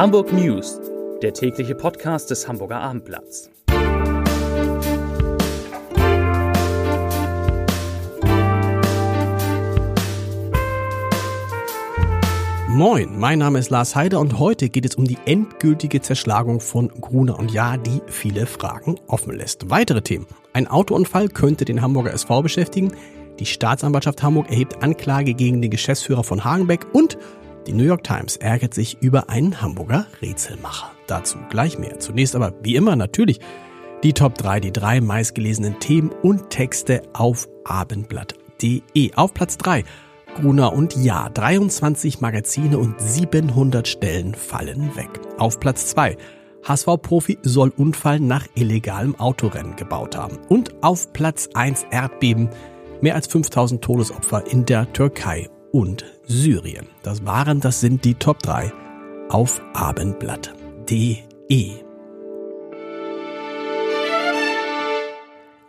Hamburg News, der tägliche Podcast des Hamburger Abendblatts. Moin, mein Name ist Lars Heider und heute geht es um die endgültige Zerschlagung von Gruner und Ja, die viele Fragen offen lässt. Weitere Themen. Ein Autounfall könnte den Hamburger SV beschäftigen. Die Staatsanwaltschaft Hamburg erhebt Anklage gegen den Geschäftsführer von Hagenbeck und die New York Times ärgert sich über einen Hamburger Rätselmacher. Dazu gleich mehr. Zunächst aber wie immer natürlich die Top 3, die drei meistgelesenen Themen und Texte auf abendblatt.de. Auf Platz 3 Gruner und Ja, 23 Magazine und 700 Stellen fallen weg. Auf Platz 2 HSV-Profi soll Unfall nach illegalem Autorennen gebaut haben. Und auf Platz 1 Erdbeben, mehr als 5000 Todesopfer in der Türkei und Syrien. Das waren, das sind die Top 3 auf abendblatt.de.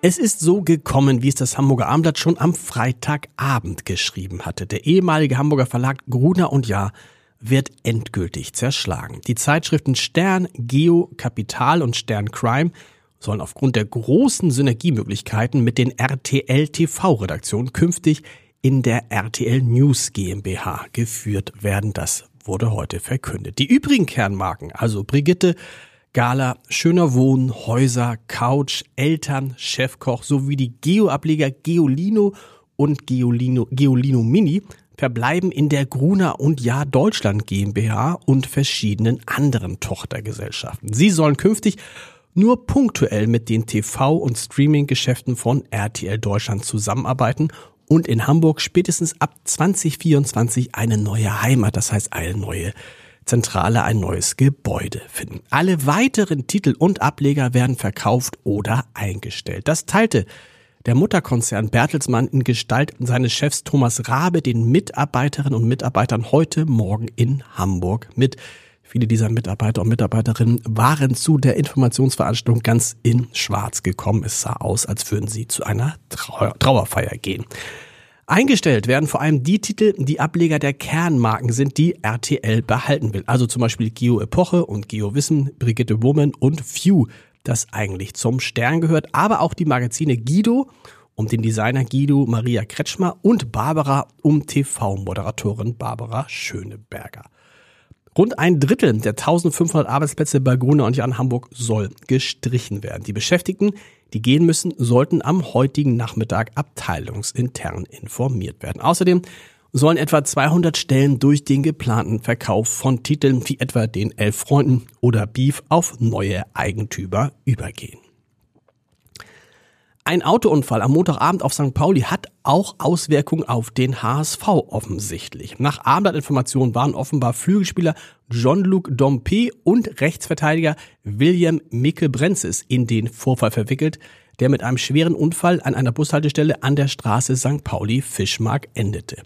Es ist so gekommen, wie es das Hamburger Abendblatt schon am Freitagabend geschrieben hatte. Der ehemalige Hamburger Verlag Gruner und Jahr wird endgültig zerschlagen. Die Zeitschriften Stern, Geo, Kapital und Stern Crime sollen aufgrund der großen Synergiemöglichkeiten mit den RTL TV-Redaktionen künftig in der RTL News GmbH geführt werden. Das wurde heute verkündet. Die übrigen Kernmarken, also Brigitte, Gala, Schöner Wohnen, Häuser, Couch, Eltern, Chefkoch sowie die Geo-Ableger Geolino und Geolino, Geolino Mini verbleiben in der Gruner und Jahr Deutschland GmbH und verschiedenen anderen Tochtergesellschaften. Sie sollen künftig nur punktuell mit den TV- und Streaming-Geschäften von RTL Deutschland zusammenarbeiten und in Hamburg spätestens ab 2024 eine neue Heimat, das heißt eine neue Zentrale, ein neues Gebäude finden. Alle weiteren Titel und Ableger werden verkauft oder eingestellt. Das teilte der Mutterkonzern Bertelsmann in Gestalt seines Chefs Thomas Rabe den Mitarbeiterinnen und Mitarbeitern heute Morgen in Hamburg mit. Viele dieser Mitarbeiter und Mitarbeiterinnen waren zu der Informationsveranstaltung ganz in Schwarz gekommen. Es sah aus, als würden sie zu einer Trauerfeier gehen. Eingestellt werden vor allem die Titel, die Ableger der Kernmarken sind, die RTL behalten will. Also zum Beispiel Geo Epoche und Geo Wissen, Brigitte Woman und Few, das eigentlich zum Stern gehört, aber auch die Magazine Guido um den Designer Guido Maria Kretschmer und Barbara um TV-Moderatorin Barbara Schöneberger. Rund ein Drittel der 1500 Arbeitsplätze bei Gruner und Jan Hamburg soll gestrichen werden. Die Beschäftigten, die gehen müssen, sollten am heutigen Nachmittag abteilungsintern informiert werden. Außerdem sollen etwa 200 Stellen durch den geplanten Verkauf von Titeln wie etwa den Elf Freunden oder Beef auf neue Eigentümer übergehen. Ein Autounfall am Montagabend auf St. Pauli hat auch Auswirkungen auf den HSV offensichtlich. Nach Abendblattinformationen waren offenbar Flügelspieler Jean-Luc Dompe und Rechtsverteidiger William Mickel-Brenzis in den Vorfall verwickelt, der mit einem schweren Unfall an einer Bushaltestelle an der Straße St. Pauli-Fischmark endete.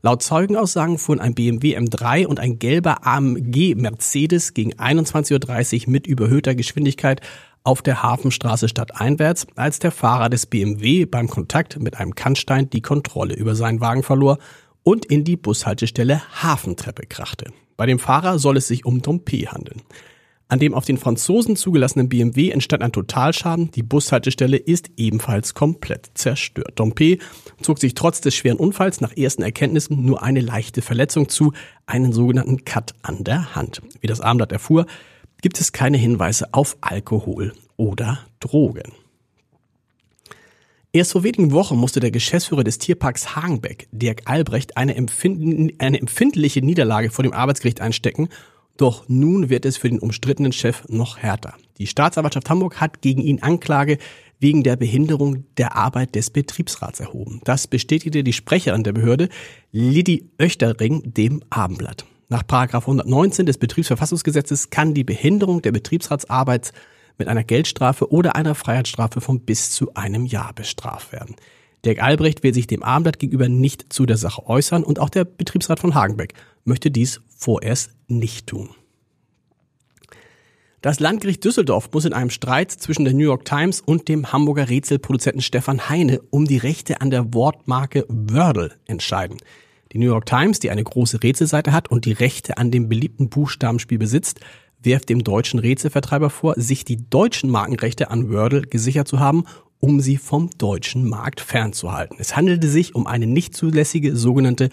Laut Zeugenaussagen fuhren ein BMW M3 und ein gelber AMG Mercedes gegen 21.30 Uhr mit überhöhter Geschwindigkeit auf der Hafenstraße stadteinwärts, als der Fahrer des BMW beim Kontakt mit einem Kannstein die Kontrolle über seinen Wagen verlor und in die Bushaltestelle Hafentreppe krachte. Bei dem Fahrer soll es sich um Dompe handeln. An dem auf den Franzosen zugelassenen BMW entstand ein Totalschaden. Die Bushaltestelle ist ebenfalls komplett zerstört. Dompe zog sich trotz des schweren Unfalls nach ersten Erkenntnissen nur eine leichte Verletzung zu, einen sogenannten Cut an der Hand. Wie das Abendblatt erfuhr, gibt es keine Hinweise auf Alkohol oder Drogen. Erst vor wenigen Wochen musste der Geschäftsführer des Tierparks Hagenbeck, Dirk Albrecht, eine, eine empfindliche Niederlage vor dem Arbeitsgericht einstecken. Doch nun wird es für den umstrittenen Chef noch härter. Die Staatsanwaltschaft Hamburg hat gegen ihn Anklage wegen der Behinderung der Arbeit des Betriebsrats erhoben. Das bestätigte die Sprecherin der Behörde, Lidi Oechtering, dem Abendblatt. Nach 119 des Betriebsverfassungsgesetzes kann die Behinderung der Betriebsratsarbeit mit einer Geldstrafe oder einer Freiheitsstrafe von bis zu einem Jahr bestraft werden. Dirk Albrecht will sich dem Abendblatt gegenüber nicht zu der Sache äußern und auch der Betriebsrat von Hagenbeck möchte dies vorerst nicht tun. Das Landgericht Düsseldorf muss in einem Streit zwischen der New York Times und dem Hamburger Rätselproduzenten Stefan Heine um die Rechte an der Wortmarke Wordle entscheiden. Die New York Times, die eine große Rätselseite hat und die Rechte an dem beliebten Buchstabenspiel besitzt, wirft dem deutschen Rätselvertreiber vor, sich die deutschen Markenrechte an Wordle gesichert zu haben, um sie vom deutschen Markt fernzuhalten. Es handelte sich um eine nicht zulässige sogenannte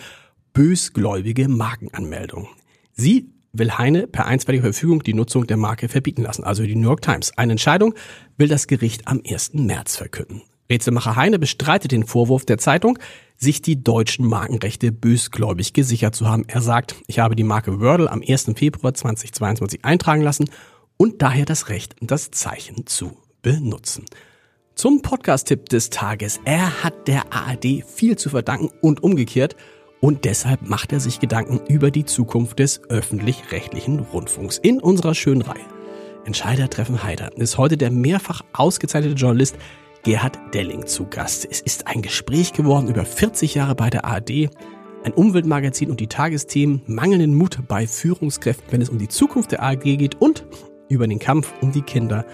bösgläubige Markenanmeldung. Sie will Heine per einstweiliger Verfügung die Nutzung der Marke verbieten lassen, also die New York Times. Eine Entscheidung will das Gericht am 1. März verkünden. Rätselmacher Heine bestreitet den Vorwurf der Zeitung, sich die deutschen Markenrechte bösgläubig gesichert zu haben. Er sagt, ich habe die Marke Wordle am 1. Februar 2022 eintragen lassen und daher das Recht, das Zeichen zu benutzen. Zum Podcast-Tipp des Tages. Er hat der ARD viel zu verdanken und umgekehrt. Und deshalb macht er sich Gedanken über die Zukunft des öffentlich-rechtlichen Rundfunks in unserer schönen Reihe. Entscheider treffen Heider ist heute der mehrfach ausgezeichnete Journalist Gerhard Delling zu Gast. Es ist ein Gespräch geworden über 40 Jahre bei der ARD, ein Umweltmagazin und die Tagesthemen, mangelnden Mut bei Führungskräften, wenn es um die Zukunft der ARD geht und über den Kampf um die Kinder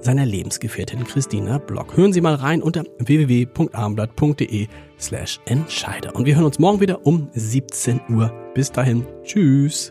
seiner Lebensgefährtin Christina Block. Hören Sie mal rein unter www.abendblatt.de slash Entscheider. Und wir hören uns morgen wieder um 17 Uhr. Bis dahin. Tschüss.